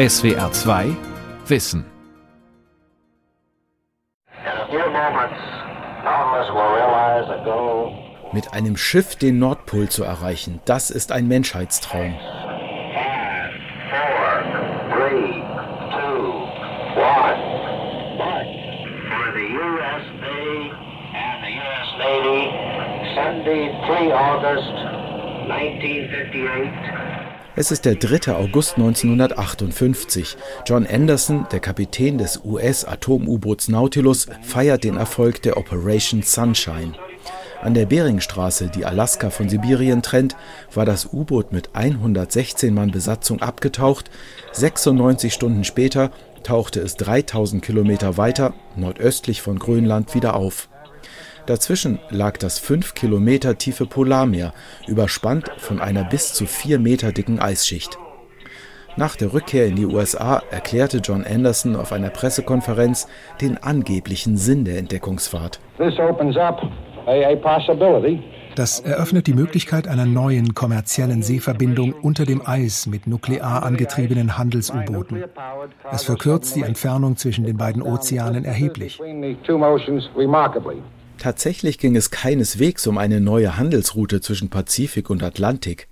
SWR 2 Wissen. Mit einem Schiff den Nordpol zu erreichen, das ist ein Menschheitstraum. Sunday, 3 August 1958. Es ist der 3. August 1958. John Anderson, der Kapitän des US-Atom-U-Boots Nautilus, feiert den Erfolg der Operation Sunshine. An der Beringstraße, die Alaska von Sibirien trennt, war das U-Boot mit 116 Mann Besatzung abgetaucht. 96 Stunden später tauchte es 3000 Kilometer weiter nordöstlich von Grönland wieder auf. Dazwischen lag das fünf Kilometer tiefe Polarmeer, überspannt von einer bis zu vier Meter dicken Eisschicht. Nach der Rückkehr in die USA erklärte John Anderson auf einer Pressekonferenz den angeblichen Sinn der Entdeckungsfahrt. Das eröffnet die Möglichkeit einer neuen kommerziellen Seeverbindung unter dem Eis mit nuklear angetriebenen Handels-U-Booten. Es verkürzt die Entfernung zwischen den beiden Ozeanen erheblich. Tatsächlich ging es keineswegs um eine neue Handelsroute zwischen Pazifik und Atlantik.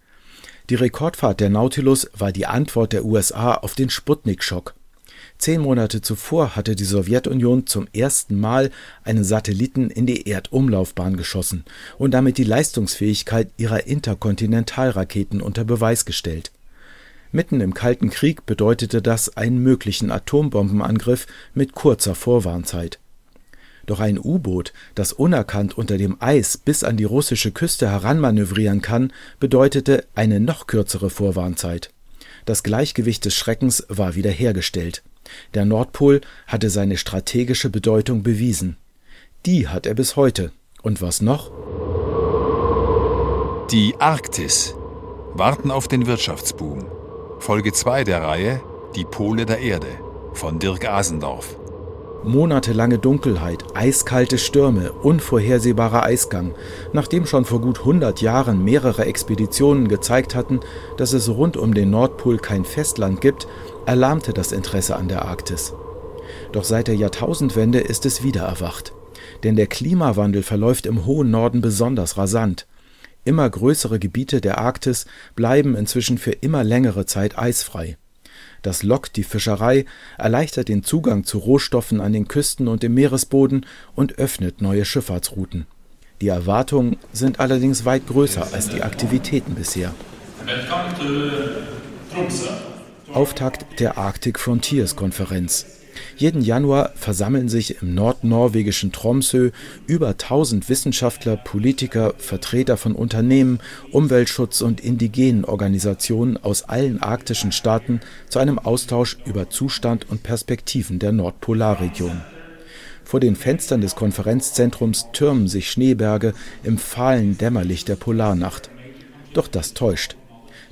Die Rekordfahrt der Nautilus war die Antwort der USA auf den Sputnik-Schock. Zehn Monate zuvor hatte die Sowjetunion zum ersten Mal einen Satelliten in die Erdumlaufbahn geschossen und damit die Leistungsfähigkeit ihrer Interkontinentalraketen unter Beweis gestellt. Mitten im Kalten Krieg bedeutete das einen möglichen Atombombenangriff mit kurzer Vorwarnzeit. Doch ein U-Boot, das unerkannt unter dem Eis bis an die russische Küste heranmanövrieren kann, bedeutete eine noch kürzere Vorwarnzeit. Das Gleichgewicht des Schreckens war wiederhergestellt. Der Nordpol hatte seine strategische Bedeutung bewiesen. Die hat er bis heute. Und was noch? Die Arktis. Warten auf den Wirtschaftsboom. Folge 2 der Reihe Die Pole der Erde von Dirk Asendorf. Monatelange Dunkelheit, eiskalte Stürme, unvorhersehbarer Eisgang, nachdem schon vor gut 100 Jahren mehrere Expeditionen gezeigt hatten, dass es rund um den Nordpol kein Festland gibt, erlahmte das Interesse an der Arktis. Doch seit der Jahrtausendwende ist es wieder erwacht. Denn der Klimawandel verläuft im hohen Norden besonders rasant. Immer größere Gebiete der Arktis bleiben inzwischen für immer längere Zeit eisfrei. Das lockt die Fischerei, erleichtert den Zugang zu Rohstoffen an den Küsten und im Meeresboden und öffnet neue Schifffahrtsrouten. Die Erwartungen sind allerdings weit größer als die Aktivitäten bisher. Auftakt der Arctic Frontiers Konferenz. Jeden Januar versammeln sich im nordnorwegischen Tromsø über 1000 Wissenschaftler, Politiker, Vertreter von Unternehmen, Umweltschutz und indigenen Organisationen aus allen arktischen Staaten zu einem Austausch über Zustand und Perspektiven der Nordpolarregion. Vor den Fenstern des Konferenzzentrums türmen sich Schneeberge im fahlen Dämmerlicht der Polarnacht. Doch das täuscht.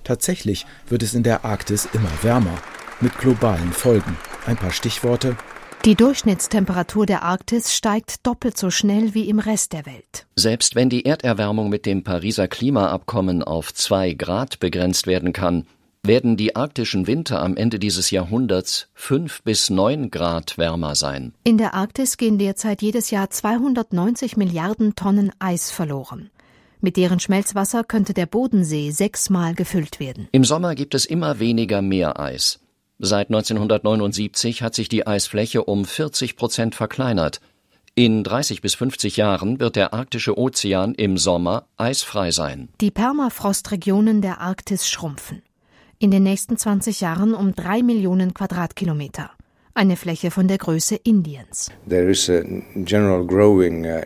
Tatsächlich wird es in der Arktis immer wärmer, mit globalen Folgen. Ein paar Stichworte. Die Durchschnittstemperatur der Arktis steigt doppelt so schnell wie im Rest der Welt. Selbst wenn die Erderwärmung mit dem Pariser Klimaabkommen auf zwei Grad begrenzt werden kann, werden die arktischen Winter am Ende dieses Jahrhunderts fünf bis neun Grad wärmer sein. In der Arktis gehen derzeit jedes Jahr 290 Milliarden Tonnen Eis verloren. Mit deren Schmelzwasser könnte der Bodensee sechsmal gefüllt werden. Im Sommer gibt es immer weniger Meereis. Seit 1979 hat sich die Eisfläche um 40 Prozent verkleinert. In 30 bis 50 Jahren wird der arktische Ozean im Sommer eisfrei sein. Die Permafrostregionen der Arktis schrumpfen. In den nächsten 20 Jahren um drei Millionen Quadratkilometer. Eine Fläche von der Größe Indiens. Uh,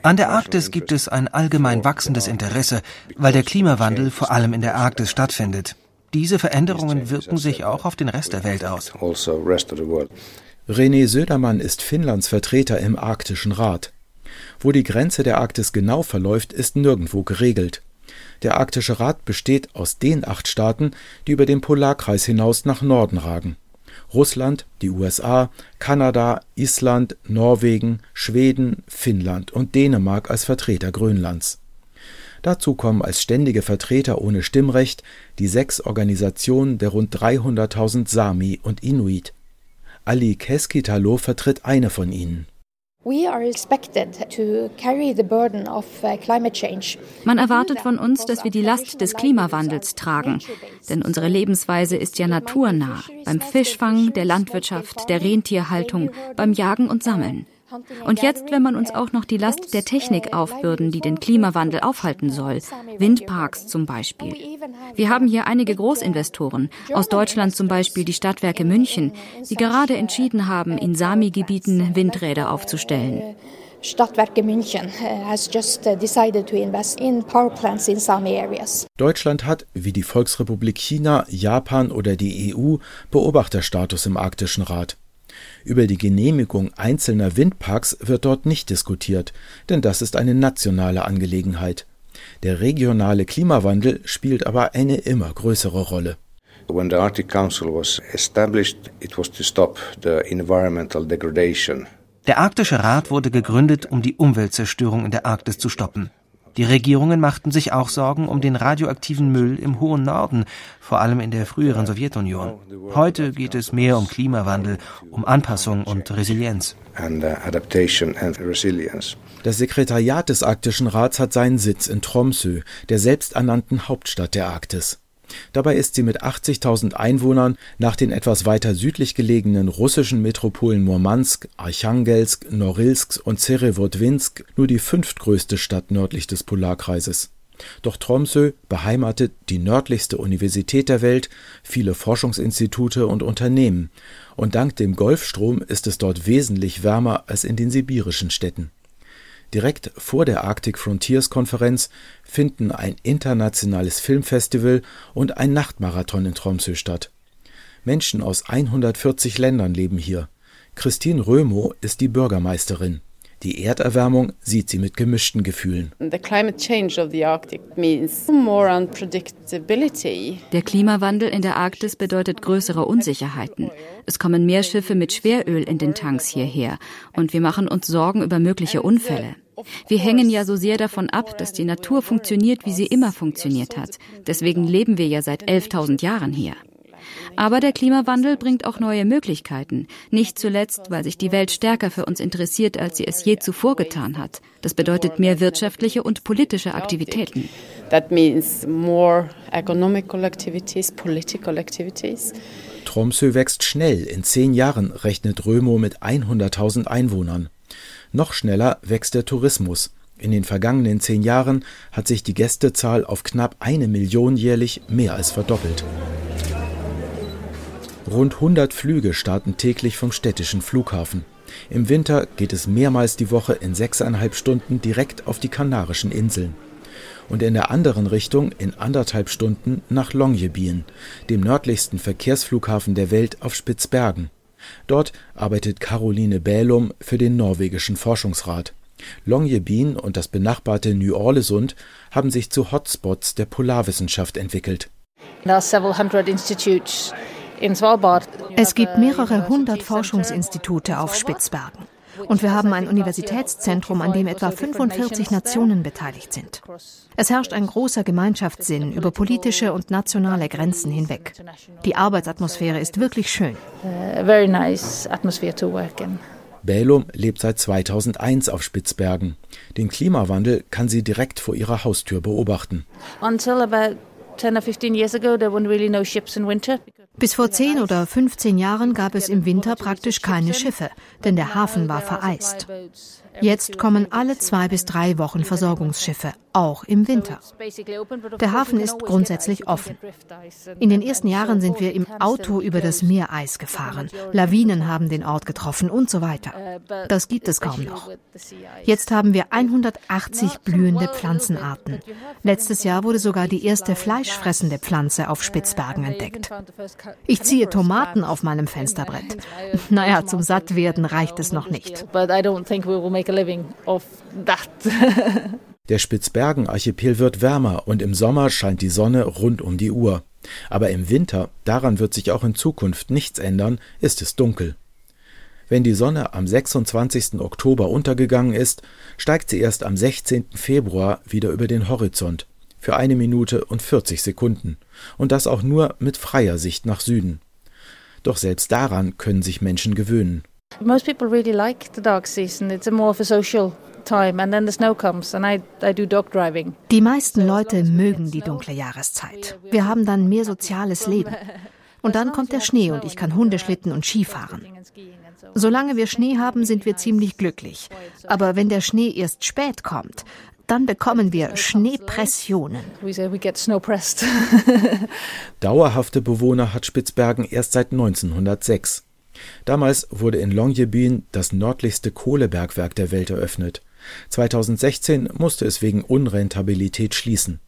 An der Arktis gibt es ein allgemein wachsendes Interesse, weil der Klimawandel vor allem in der Arktis stattfindet. Diese Veränderungen wirken sich auch auf den Rest der Welt aus. Also René Södermann ist Finnlands Vertreter im Arktischen Rat. Wo die Grenze der Arktis genau verläuft, ist nirgendwo geregelt. Der Arktische Rat besteht aus den acht Staaten, die über den Polarkreis hinaus nach Norden ragen. Russland, die USA, Kanada, Island, Norwegen, Schweden, Finnland und Dänemark als Vertreter Grönlands. Dazu kommen als ständige Vertreter ohne Stimmrecht die sechs Organisationen der rund 300.000 Sami und Inuit. Ali Keskitalo vertritt eine von ihnen. Uh, Man erwartet von uns, dass wir die Last des Klimawandels tragen, denn unsere Lebensweise ist ja naturnah, beim Fischfang, der Landwirtschaft, der Rentierhaltung, beim Jagen und Sammeln. Und jetzt, wenn man uns auch noch die Last der Technik aufbürden, die den Klimawandel aufhalten soll, Windparks zum Beispiel. Wir haben hier einige Großinvestoren, aus Deutschland zum Beispiel die Stadtwerke München, die gerade entschieden haben, in Sami-Gebieten Windräder aufzustellen. Stadtwerke München has just decided to invest in power plants in Sami areas. Deutschland hat, wie die Volksrepublik China, Japan oder die EU, Beobachterstatus im Arktischen Rat. Über die Genehmigung einzelner Windparks wird dort nicht diskutiert, denn das ist eine nationale Angelegenheit. Der regionale Klimawandel spielt aber eine immer größere Rolle. When the Arctic Council was established, it was to stop the environmental degradation. Der Arktische Rat wurde gegründet, um die Umweltzerstörung in der Arktis zu stoppen. Die Regierungen machten sich auch Sorgen um den radioaktiven Müll im hohen Norden, vor allem in der früheren Sowjetunion. Heute geht es mehr um Klimawandel, um Anpassung und Resilienz. Uh, das Sekretariat des Arktischen Rats hat seinen Sitz in Tromsø, der selbsternannten Hauptstadt der Arktis. Dabei ist sie mit 80.000 Einwohnern nach den etwas weiter südlich gelegenen russischen Metropolen Murmansk, Archangelsk, Norilsk und Serewodwinsk nur die fünftgrößte Stadt nördlich des Polarkreises. Doch Tromsø beheimatet die nördlichste Universität der Welt, viele Forschungsinstitute und Unternehmen, und dank dem Golfstrom ist es dort wesentlich wärmer als in den sibirischen Städten Direkt vor der Arctic Frontiers Konferenz finden ein internationales Filmfestival und ein Nachtmarathon in Tromsø statt. Menschen aus 140 Ländern leben hier. Christine Römo ist die Bürgermeisterin. Die Erderwärmung sieht sie mit gemischten Gefühlen. Der Klimawandel in der Arktis bedeutet größere Unsicherheiten. Es kommen mehr Schiffe mit Schweröl in den Tanks hierher und wir machen uns Sorgen über mögliche Unfälle. Wir hängen ja so sehr davon ab, dass die Natur funktioniert, wie sie immer funktioniert hat. Deswegen leben wir ja seit 11.000 Jahren hier. Aber der Klimawandel bringt auch neue Möglichkeiten. Nicht zuletzt, weil sich die Welt stärker für uns interessiert, als sie es je zuvor getan hat. Das bedeutet mehr wirtschaftliche und politische Aktivitäten. That means more economical activities, political activities. Tromsø wächst schnell. In zehn Jahren rechnet Römo mit 100.000 Einwohnern. Noch schneller wächst der Tourismus. In den vergangenen zehn Jahren hat sich die Gästezahl auf knapp eine Million jährlich mehr als verdoppelt. Rund 100 Flüge starten täglich vom städtischen Flughafen. Im Winter geht es mehrmals die Woche in sechseinhalb Stunden direkt auf die Kanarischen Inseln. Und in der anderen Richtung in anderthalb Stunden nach Longyearbyen, dem nördlichsten Verkehrsflughafen der Welt auf Spitzbergen. Dort arbeitet Caroline Bälum für den norwegischen Forschungsrat. Longyearbyen und das benachbarte Ny-Ålesund haben sich zu Hotspots der Polarwissenschaft entwickelt. There several hundred institutes es gibt mehrere hundert Forschungsinstitute auf Spitzbergen. Und wir haben ein Universitätszentrum, an dem etwa 45 Nationen beteiligt sind. Es herrscht ein großer Gemeinschaftssinn über politische und nationale Grenzen hinweg. Die Arbeitsatmosphäre ist wirklich schön. Bälum lebt seit 2001 auf Spitzbergen. Den Klimawandel kann sie direkt vor ihrer Haustür beobachten. Until about 10 or 15 years ago there weren't really no ships in winter. Bis vor 10 oder 15 Jahren gab es im Winter praktisch keine Schiffe, denn der Hafen war vereist. Jetzt kommen alle zwei bis drei Wochen Versorgungsschiffe, auch im Winter. Der Hafen ist grundsätzlich offen. In den ersten Jahren sind wir im Auto über das Meereis gefahren. Lawinen haben den Ort getroffen und so weiter. Das gibt es kaum noch. Jetzt haben wir 180 blühende Pflanzenarten. Letztes Jahr wurde sogar die erste fleischfressende Pflanze auf Spitzbergen entdeckt. Ich ziehe Tomaten auf meinem Fensterbrett. Naja, zum Sattwerden reicht es noch nicht. Der Spitzbergen-Archipel wird wärmer und im Sommer scheint die Sonne rund um die Uhr. Aber im Winter, daran wird sich auch in Zukunft nichts ändern, ist es dunkel. Wenn die Sonne am 26. Oktober untergegangen ist, steigt sie erst am 16. Februar wieder über den Horizont für eine Minute und 40 Sekunden und das auch nur mit freier Sicht nach Süden. Doch selbst daran können sich Menschen gewöhnen. Most people really like the dark season. It's more of a social die meisten Leute mögen die dunkle Jahreszeit. Wir haben dann mehr soziales Leben. Und dann kommt der Schnee und ich kann Hundeschlitten und Ski fahren. Solange wir Schnee haben, sind wir ziemlich glücklich. Aber wenn der Schnee erst spät kommt, dann bekommen wir Schneepressionen. Dauerhafte Bewohner hat Spitzbergen erst seit 1906. Damals wurde in Longyearbyen das nördlichste Kohlebergwerk der Welt eröffnet. 2016 musste es wegen Unrentabilität schließen.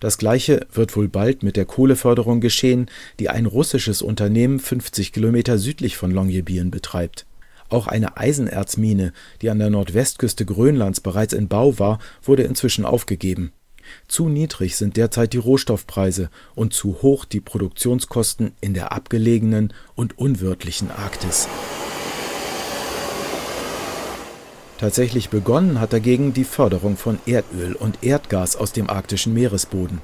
Das gleiche wird wohl bald mit der Kohleförderung geschehen, die ein russisches Unternehmen 50 Kilometer südlich von Longyearbyen betreibt. Auch eine Eisenerzmine, die an der Nordwestküste Grönlands bereits in Bau war, wurde inzwischen aufgegeben. Zu niedrig sind derzeit die Rohstoffpreise und zu hoch die Produktionskosten in der abgelegenen und unwirtlichen Arktis. Tatsächlich begonnen hat dagegen die Förderung von Erdöl und Erdgas aus dem arktischen Meeresboden.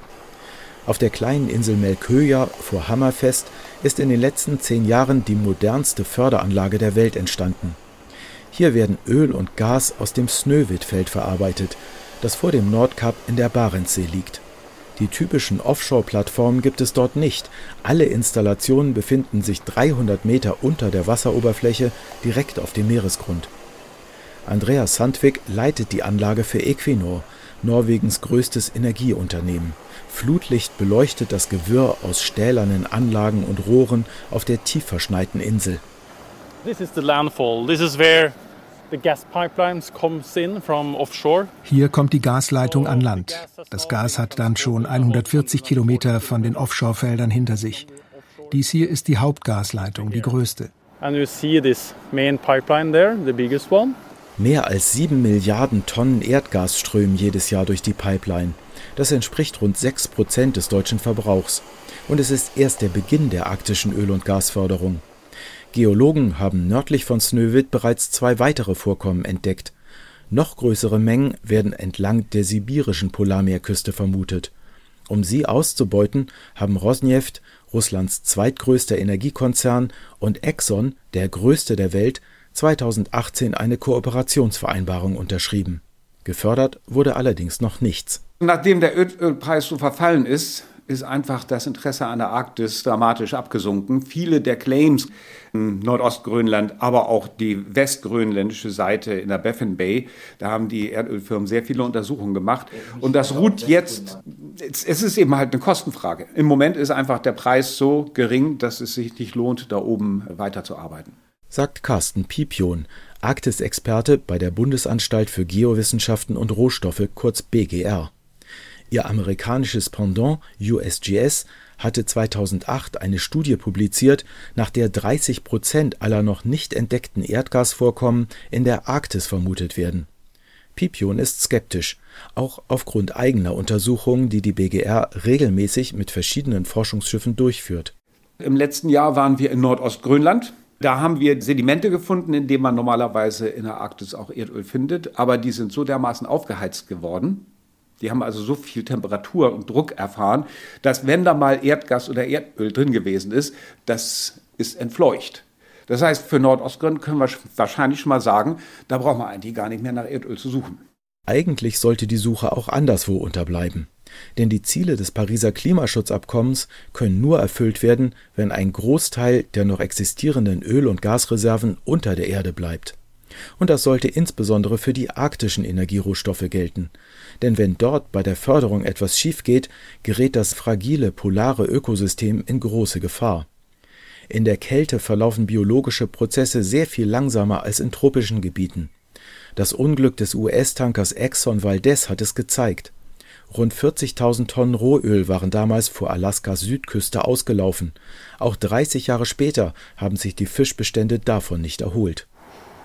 Auf der kleinen Insel Melköja vor Hammerfest ist in den letzten zehn Jahren die modernste Förderanlage der Welt entstanden. Hier werden Öl und Gas aus dem Snøhvit-Feld verarbeitet, das vor dem Nordkap in der Barentssee liegt. Die typischen Offshore-Plattformen gibt es dort nicht. Alle Installationen befinden sich 300 Meter unter der Wasseroberfläche direkt auf dem Meeresgrund. Andreas Sandvik leitet die Anlage für Equinor, Norwegens größtes Energieunternehmen. Flutlicht beleuchtet das Gewirr aus stählernen Anlagen und Rohren auf der tief verschneiten Insel. This is the landfall. This is where hier kommt die Gasleitung an Land. Das Gas hat dann schon 140 Kilometer von den Offshore-Feldern hinter sich. Dies hier ist die Hauptgasleitung, die größte. And you see this main pipeline there, the biggest one. Mehr als sieben Milliarden Tonnen Erdgas strömen jedes Jahr durch die Pipeline. Das entspricht rund sechs Prozent des deutschen Verbrauchs. Und es ist erst der Beginn der arktischen Öl- und Gasförderung. Geologen haben nördlich von Snøhvit bereits zwei weitere Vorkommen entdeckt. Noch größere Mengen werden entlang der sibirischen Polarmeerküste vermutet. Um sie auszubeuten, haben Rosneft, Russlands zweitgrößter Energiekonzern, und Exxon, der größte der Welt, 2018 eine Kooperationsvereinbarung unterschrieben. Gefördert wurde allerdings noch nichts. Nachdem der Ölpreis so verfallen ist, ist einfach das Interesse an der Arktis dramatisch abgesunken. Viele der Claims in Nordostgrönland, aber auch die westgrönländische Seite in der Baffin Bay, da haben die Erdölfirmen sehr viele Untersuchungen gemacht. Und das ruht jetzt, es ist eben halt eine Kostenfrage. Im Moment ist einfach der Preis so gering, dass es sich nicht lohnt, da oben weiterzuarbeiten sagt Carsten Pipion, Arktisexperte bei der Bundesanstalt für Geowissenschaften und Rohstoffe kurz BGR. Ihr amerikanisches Pendant USGS hatte 2008 eine Studie publiziert, nach der 30 Prozent aller noch nicht entdeckten Erdgasvorkommen in der Arktis vermutet werden. Pipion ist skeptisch, auch aufgrund eigener Untersuchungen, die die BGR regelmäßig mit verschiedenen Forschungsschiffen durchführt. Im letzten Jahr waren wir in Nordostgrönland da haben wir Sedimente gefunden, in denen man normalerweise in der Arktis auch Erdöl findet, aber die sind so dermaßen aufgeheizt geworden, die haben also so viel Temperatur und Druck erfahren, dass wenn da mal Erdgas oder Erdöl drin gewesen ist, das ist entfleucht. Das heißt, für Nordostgrund können wir wahrscheinlich schon mal sagen, da brauchen wir eigentlich gar nicht mehr nach Erdöl zu suchen. Eigentlich sollte die Suche auch anderswo unterbleiben. Denn die Ziele des Pariser Klimaschutzabkommens können nur erfüllt werden, wenn ein Großteil der noch existierenden Öl- und Gasreserven unter der Erde bleibt. Und das sollte insbesondere für die arktischen Energierohstoffe gelten. Denn wenn dort bei der Förderung etwas schief geht, gerät das fragile polare Ökosystem in große Gefahr. In der Kälte verlaufen biologische Prozesse sehr viel langsamer als in tropischen Gebieten. Das Unglück des US-Tankers Exxon Valdez hat es gezeigt. Rund 40.000 Tonnen Rohöl waren damals vor Alaskas Südküste ausgelaufen. Auch 30 Jahre später haben sich die Fischbestände davon nicht erholt.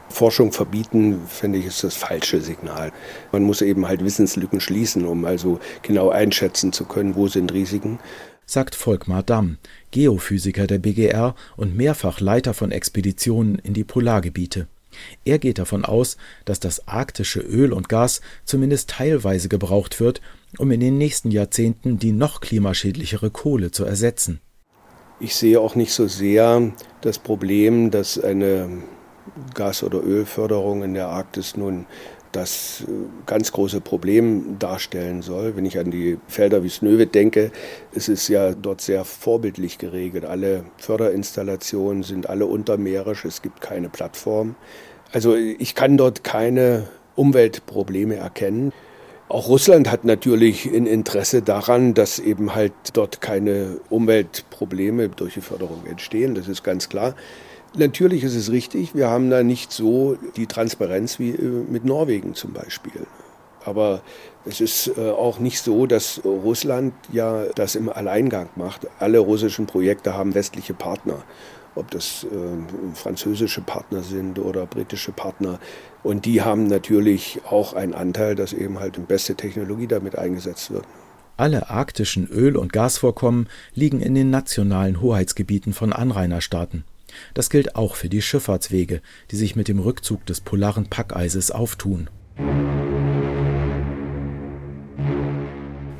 Forschung verbieten, finde ich, ist das falsche Signal. Man muss eben halt Wissenslücken schließen, um also genau einschätzen zu können, wo sind Risiken. sagt Volkmar Damm, Geophysiker der BGR und mehrfach Leiter von Expeditionen in die Polargebiete. Er geht davon aus, dass das arktische Öl und Gas zumindest teilweise gebraucht wird, um in den nächsten Jahrzehnten die noch klimaschädlichere Kohle zu ersetzen. Ich sehe auch nicht so sehr das Problem, dass eine Gas- oder Ölförderung in der Arktis nun das äh, ganz große Problem darstellen soll. Wenn ich an die Felder wie Snøhvit denke, ist es ja dort sehr vorbildlich geregelt. Alle Förderinstallationen sind alle untermeerisch, es gibt keine Plattform. Also ich kann dort keine Umweltprobleme erkennen. Auch Russland hat natürlich ein Interesse daran, dass eben halt dort keine Umweltprobleme durch die Förderung entstehen. Das ist ganz klar. Natürlich ist es richtig, wir haben da nicht so die Transparenz wie äh, mit Norwegen zum Beispiel. Aber es ist äh, auch nicht so, dass Russland ja das im Alleingang macht. Alle russischen Projekte haben westliche Partner, ob das äh, französische Partner sind oder britische Partner. Und die haben natürlich auch einen Anteil, dass eben halt die beste Technologie damit eingesetzt wird. Alle arktischen Öl- und Gasvorkommen liegen in den nationalen Hoheitsgebieten von Anrainerstaaten. Das gilt auch für die Schifffahrtswege, die sich mit dem Rückzug des polaren Packeises auftun.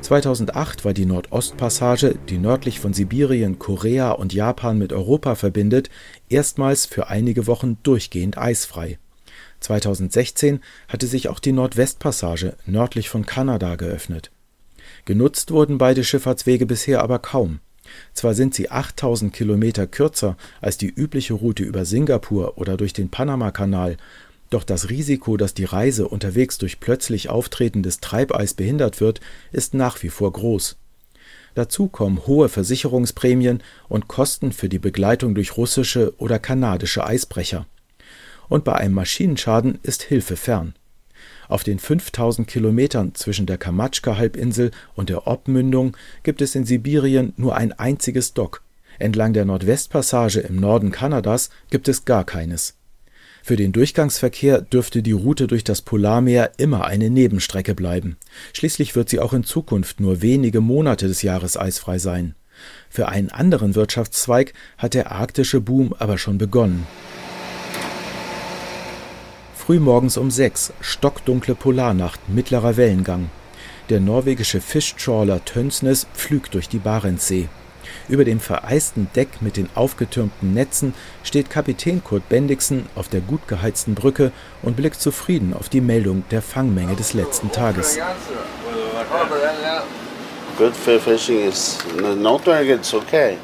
2008 war die Nordostpassage, die nördlich von Sibirien, Korea und Japan mit Europa verbindet, erstmals für einige Wochen durchgehend eisfrei. 2016 hatte sich auch die Nordwestpassage nördlich von Kanada geöffnet. Genutzt wurden beide Schifffahrtswege bisher aber kaum. Zwar sind sie 8000 Kilometer kürzer als die übliche Route über Singapur oder durch den Panamakanal, doch das Risiko, dass die Reise unterwegs durch plötzlich auftretendes Treibeis behindert wird, ist nach wie vor groß. Dazu kommen hohe Versicherungsprämien und Kosten für die Begleitung durch russische oder kanadische Eisbrecher. Und bei einem Maschinenschaden ist Hilfe fern auf den 5000 Kilometern zwischen der Kamatschka-Halbinsel und der Obmündung gibt es in Sibirien nur ein einziges Dock, entlang der Nordwestpassage im Norden Kanadas gibt es gar keines. Für den Durchgangsverkehr dürfte die Route durch das Polarmeer immer eine Nebenstrecke bleiben. Schließlich wird sie auch in Zukunft nur wenige Monate des Jahres eisfrei sein. Für einen anderen Wirtschaftszweig hat der arktische Boom aber schon begonnen Frühmorgens um sechs, stockdunkle Polarnacht, mittlerer Wellengang. Der norwegische Fischtrawler Tönsnes pflügt durch die Barentssee. Über dem vereisten Deck mit den aufgetürmten Netzen steht Kapitän Kurt Bendixen auf der gut geheizten Brücke und blickt zufrieden auf die Meldung der Fangmenge des letzten Tages. Good for fishing is no target's okay.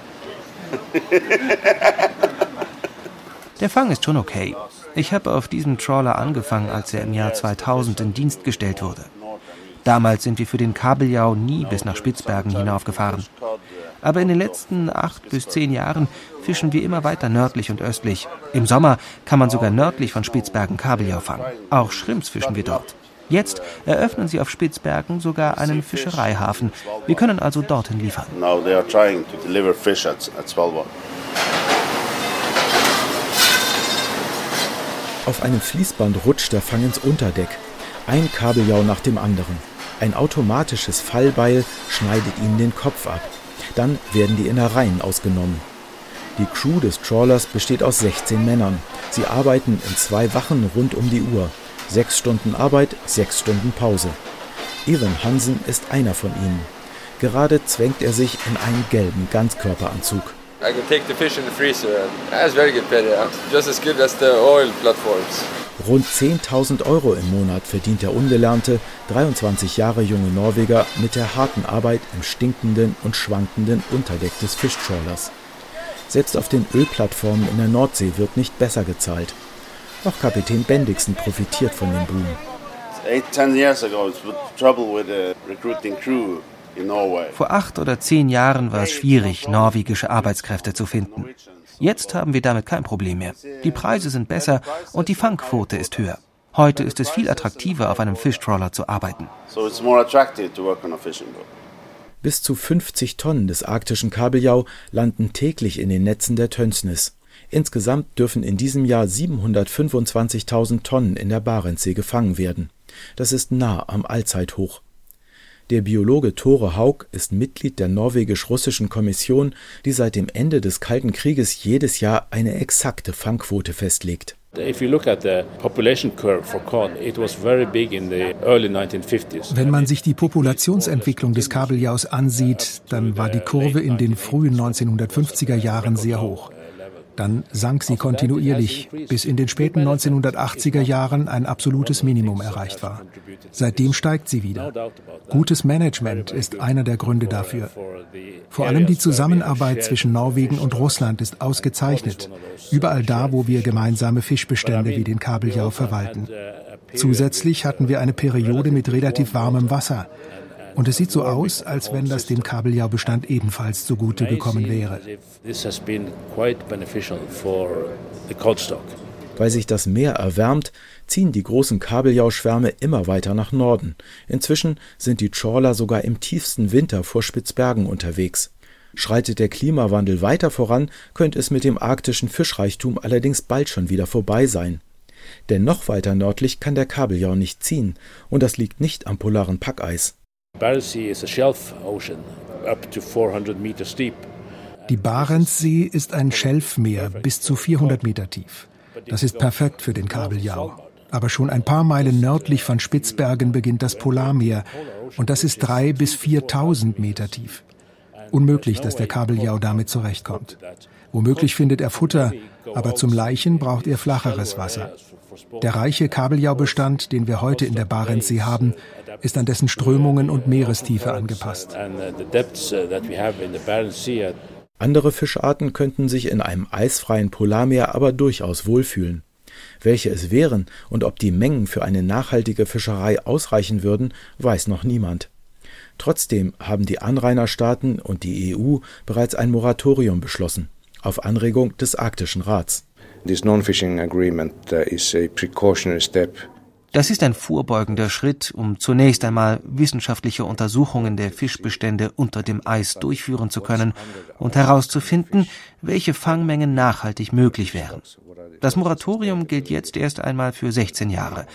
Der Fang ist schon okay. Ich habe auf diesem Trawler angefangen, als er im Jahr 2000 in Dienst gestellt wurde. Damals sind wir für den Kabeljau nie bis nach Spitzbergen hinaufgefahren. Aber in den letzten acht bis zehn Jahren fischen wir immer weiter nördlich und östlich. Im Sommer kann man sogar nördlich von Spitzbergen Kabeljau fangen. Auch Schrimps fischen wir dort. Jetzt eröffnen sie auf Spitzbergen sogar einen Fischereihafen. Wir können also dorthin liefern. Now they are trying to deliver fish at, at Svalbard. Auf einem Fließband rutscht der Fang ins Unterdeck. Ein Kabeljau nach dem anderen. Ein automatisches Fallbeil schneidet ihnen den Kopf ab. Dann werden die Innereien ausgenommen. Die Crew des Trawlers besteht aus 16 Männern. Sie arbeiten in zwei Wachen rund um die Uhr. Sechs Stunden Arbeit, sechs Stunden Pause. Evan Hansen ist einer von ihnen. Gerade zwängt er sich in einen gelben Ganzkörperanzug. I can take the fish in the freezer. That's very good pay. Just as good as the oil platforms. Rund 10.000 Euro im Monat verdient der ungelernte, 23 Jahre junge Norweger mit der harten Arbeit im stinkenden und schwankenden Unterdeck des Fischtrawlers. Selbst auf den Ölplattformen in der Nordsee wird nicht besser gezahlt. Auch Kapitän Bendixen profitiert von dem Boom. Eight, ten years ago, it was trouble with the recruiting crew vor acht oder zehn Jahren war es schwierig, norwegische Arbeitskräfte zu finden. Jetzt haben wir damit kein Problem mehr. Die Preise sind besser und die Fangquote ist höher. Heute ist es viel attraktiver, auf einem Fischtrawler zu arbeiten. Bis zu 50 Tonnen des arktischen Kabeljau landen täglich in den Netzen der Tönsnis. Insgesamt dürfen in diesem Jahr 725.000 Tonnen in der Barentssee gefangen werden. Das ist nah am Allzeithoch. Der Biologe Tore Haug ist Mitglied der norwegisch-russischen Kommission, die seit dem Ende des Kalten Krieges jedes Jahr eine exakte Fangquote festlegt. Wenn man sich die Populationsentwicklung des Kabeljaus ansieht, dann war die Kurve in den frühen 1950er Jahren sehr hoch. Dann sank sie kontinuierlich, bis in den späten 1980er Jahren ein absolutes Minimum erreicht war. Seitdem steigt sie wieder. Gutes Management ist einer der Gründe dafür. Vor allem die Zusammenarbeit zwischen Norwegen und Russland ist ausgezeichnet, überall da, wo wir gemeinsame Fischbestände wie den Kabeljau verwalten. Zusätzlich hatten wir eine Periode mit relativ warmem Wasser. Und es sieht so aus, als wenn das dem Kabeljaubestand ebenfalls zugute gekommen wäre. Weil sich das Meer erwärmt, ziehen die großen Kabeljauschwärme immer weiter nach Norden. Inzwischen sind die Trawler sogar im tiefsten Winter vor Spitzbergen unterwegs. Schreitet der Klimawandel weiter voran, könnte es mit dem arktischen Fischreichtum allerdings bald schon wieder vorbei sein. Denn noch weiter nördlich kann der Kabeljau nicht ziehen, und das liegt nicht am polaren Packeis. Die Barentssee ist ein Schelfmeer bis zu 400 Meter tief. Das ist perfekt für den Kabeljau. Aber schon ein paar Meilen nördlich von Spitzbergen beginnt das Polarmeer und das ist drei bis 4.000 Meter tief. Unmöglich, dass der Kabeljau damit zurechtkommt. Womöglich findet er Futter, aber zum Leichen braucht er flacheres Wasser. Der reiche Kabeljaubestand, den wir heute in der Barentssee haben, ist an dessen Strömungen und Meerestiefe angepasst. Andere Fischarten könnten sich in einem eisfreien Polarmeer aber durchaus wohlfühlen. Welche es wären und ob die Mengen für eine nachhaltige Fischerei ausreichen würden, weiß noch niemand. Trotzdem haben die Anrainerstaaten und die EU bereits ein Moratorium beschlossen, auf Anregung des Arktischen Rats. This non-fishing agreement uh, is a precautionary step das ist ein vorbeugender Schritt, um zunächst einmal wissenschaftliche Untersuchungen der Fischbestände unter dem Eis durchführen zu können und herauszufinden, welche Fangmengen nachhaltig möglich wären. Das Moratorium gilt jetzt erst einmal für 16 Jahre.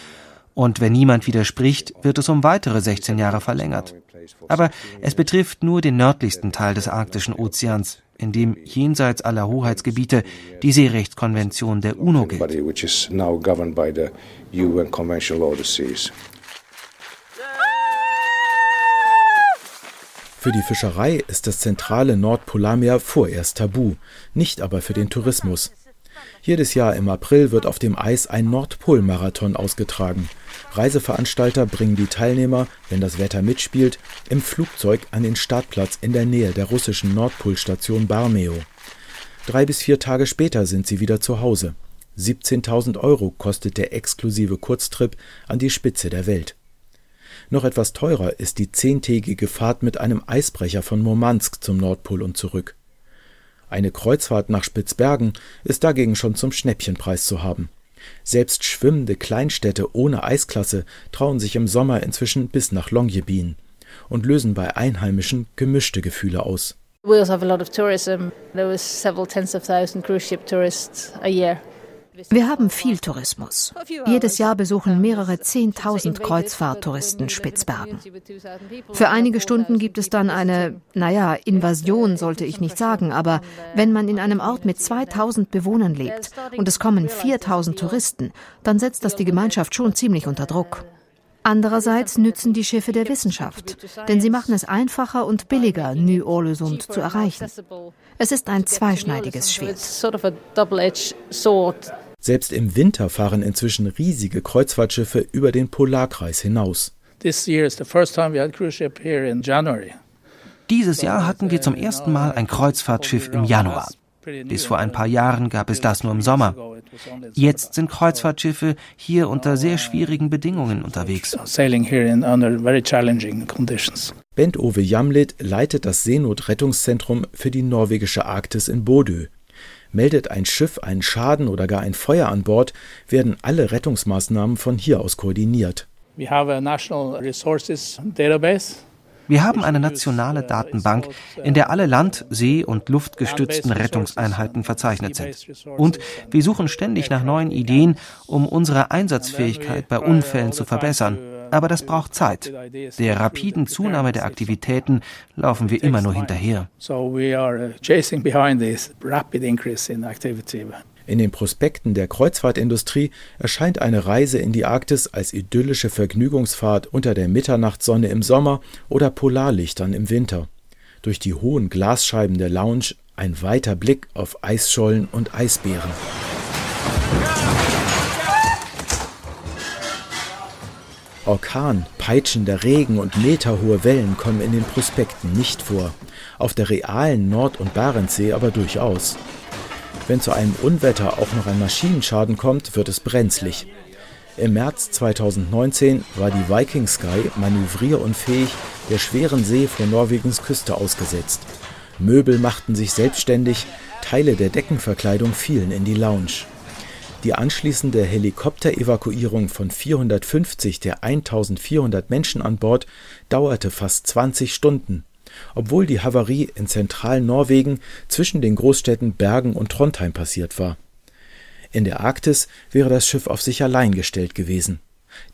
Und wenn niemand widerspricht, wird es um weitere 16 Jahre verlängert. Aber es betrifft nur den nördlichsten Teil des Arktischen Ozeans, in dem jenseits aller Hoheitsgebiete die Seerechtskonvention der UNO gilt. Für die Fischerei ist das zentrale Nordpolarmeer vorerst tabu, nicht aber für den Tourismus. Jedes Jahr im April wird auf dem Eis ein Nordpolmarathon ausgetragen. Reiseveranstalter bringen die Teilnehmer, wenn das Wetter mitspielt, im Flugzeug an den Startplatz in der Nähe der russischen Nordpolstation Barmeo. Drei bis vier Tage später sind sie wieder zu Hause. 17.000 Euro kostet der exklusive Kurztrip an die Spitze der Welt. Noch etwas teurer ist die zehntägige Fahrt mit einem Eisbrecher von Murmansk zum Nordpol und zurück. Eine Kreuzfahrt nach Spitzbergen ist dagegen schon zum Schnäppchenpreis zu haben. Selbst schwimmende Kleinstädte ohne Eisklasse trauen sich im Sommer inzwischen bis nach Longyearbyen und lösen bei Einheimischen gemischte Gefühle aus. We have a lot of tourism. There was several tens of thousand cruise ship tourists a year. Wir haben viel Tourismus. Jedes Jahr besuchen mehrere Zehntausend Kreuzfahrttouristen Spitzbergen. Für einige Stunden gibt es dann eine, naja, Invasion sollte ich nicht sagen, aber wenn man in einem Ort mit 2000 Bewohnern lebt und es kommen 4000 Touristen, dann setzt das die Gemeinschaft schon ziemlich unter Druck. Andererseits nützen die Schiffe der Wissenschaft, denn sie machen es einfacher und billiger, Ny-Ålesund zu erreichen. Es ist ein zweischneidiges Schwert. Selbst im Winter fahren inzwischen riesige Kreuzfahrtschiffe über den Polarkreis hinaus. Dieses Jahr hatten wir zum ersten Mal ein Kreuzfahrtschiff im Januar. Bis vor ein paar Jahren gab es das nur im Sommer. Jetzt sind Kreuzfahrtschiffe hier unter sehr schwierigen Bedingungen unterwegs. Bent Ove Jamlet leitet das Seenotrettungszentrum für die norwegische Arktis in Bodø. Meldet ein Schiff einen Schaden oder gar ein Feuer an Bord, werden alle Rettungsmaßnahmen von hier aus koordiniert. Wir haben eine nationale Datenbank, in der alle Land-, See- und luftgestützten Rettungseinheiten verzeichnet sind. Und wir suchen ständig nach neuen Ideen, um unsere Einsatzfähigkeit bei Unfällen zu verbessern Aber das braucht Zeit. Der rapiden Zunahme der Aktivitäten laufen wir immer nur hinterher. In den Prospekten der Kreuzfahrtindustrie erscheint eine Reise in die Arktis als idyllische Vergnügungsfahrt unter der Mitternachtssonne im Sommer oder Polarlichtern im Winter. Durch die hohen Glasscheiben der Lounge ein weiter Blick auf Eisschollen und Eisbären. Orkan, peitschender Regen und meterhohe Wellen kommen in den Prospekten nicht vor, auf der realen Nord- und Barentssee aber durchaus. Wenn zu einem Unwetter auch noch ein Maschinenschaden kommt, wird es brenzlig. Im März 2019 war die Viking Sky manövrierunfähig der schweren See vor Norwegens Küste ausgesetzt. Möbel machten sich selbstständig, Teile der Deckenverkleidung fielen in die Lounge. Die anschließende Helikopterevakuierung von 450 der 1400 Menschen an Bord dauerte fast 20 Stunden, obwohl die Havarie in zentralen Norwegen zwischen den Großstädten Bergen und Trondheim passiert war. In der Arktis wäre das Schiff auf sich allein gestellt gewesen.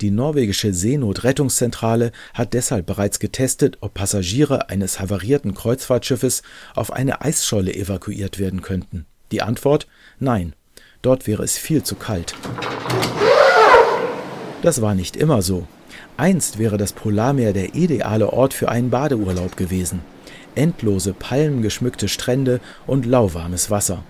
Die norwegische Seenotrettungszentrale hat deshalb bereits getestet, ob Passagiere eines havarierten Kreuzfahrtschiffes auf eine Eisscholle evakuiert werden könnten. Die Antwort Nein. Dort wäre es viel zu kalt. Das war nicht immer so. Einst wäre das Polarmeer der ideale Ort für einen Badeurlaub gewesen. Endlose palmengeschmückte Strände und lauwarmes Wasser.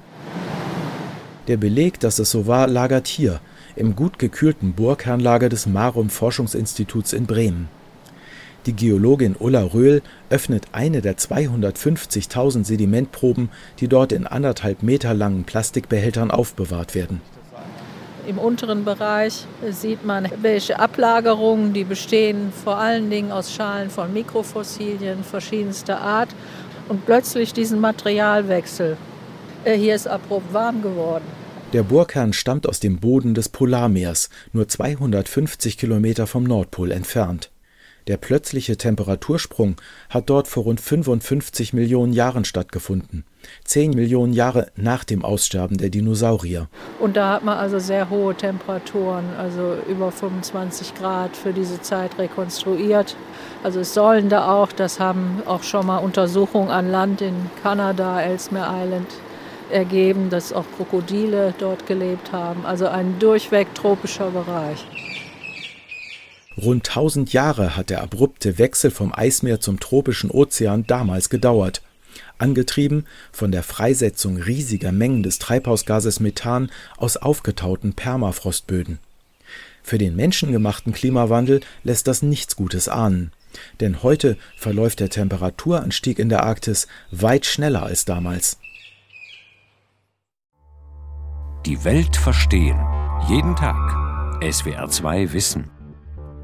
Der Beleg, dass es so war, lagert hier, im gut gekühlten Burgkernlager des Marum Forschungsinstituts in Bremen. Die Geologin Ulla Röhl öffnet eine der 250.000 Sedimentproben, die dort in anderthalb Meter langen Plastikbehältern aufbewahrt werden. Im unteren Bereich sieht man welche Ablagerungen, die bestehen vor allen Dingen aus Schalen von Mikrofossilien verschiedenster Art und plötzlich diesen Materialwechsel. Äh, hier ist abrupt warm geworden. Der Bohrkern stammt aus dem Boden des Polarmeers, nur 250 Kilometer vom Nordpol entfernt. Der plötzliche Temperatursprung hat dort vor rund 55 Millionen Jahren stattgefunden, zehn Millionen Jahre nach dem Aussterben der Dinosaurier. Und da hat man also sehr hohe Temperaturen, also über 25 Grad für diese Zeit rekonstruiert. Also es sollen da auch, das haben auch schon mal Untersuchungen an Land in Kanada, Ellesmere Island ergeben, dass auch Krokodile dort gelebt haben. Also ein durchweg tropischer Bereich. Rund 1000 Jahre hat der abrupte Wechsel vom Eismeer zum tropischen Ozean damals gedauert, angetrieben von der Freisetzung riesiger Mengen des Treibhausgases Methan aus aufgetauten Permafrostböden. Für den menschengemachten Klimawandel lässt das nichts Gutes ahnen, denn heute verläuft der Temperaturanstieg in der Arktis weit schneller als damals. Die Welt verstehen. Jeden Tag. SWR2 Wissen.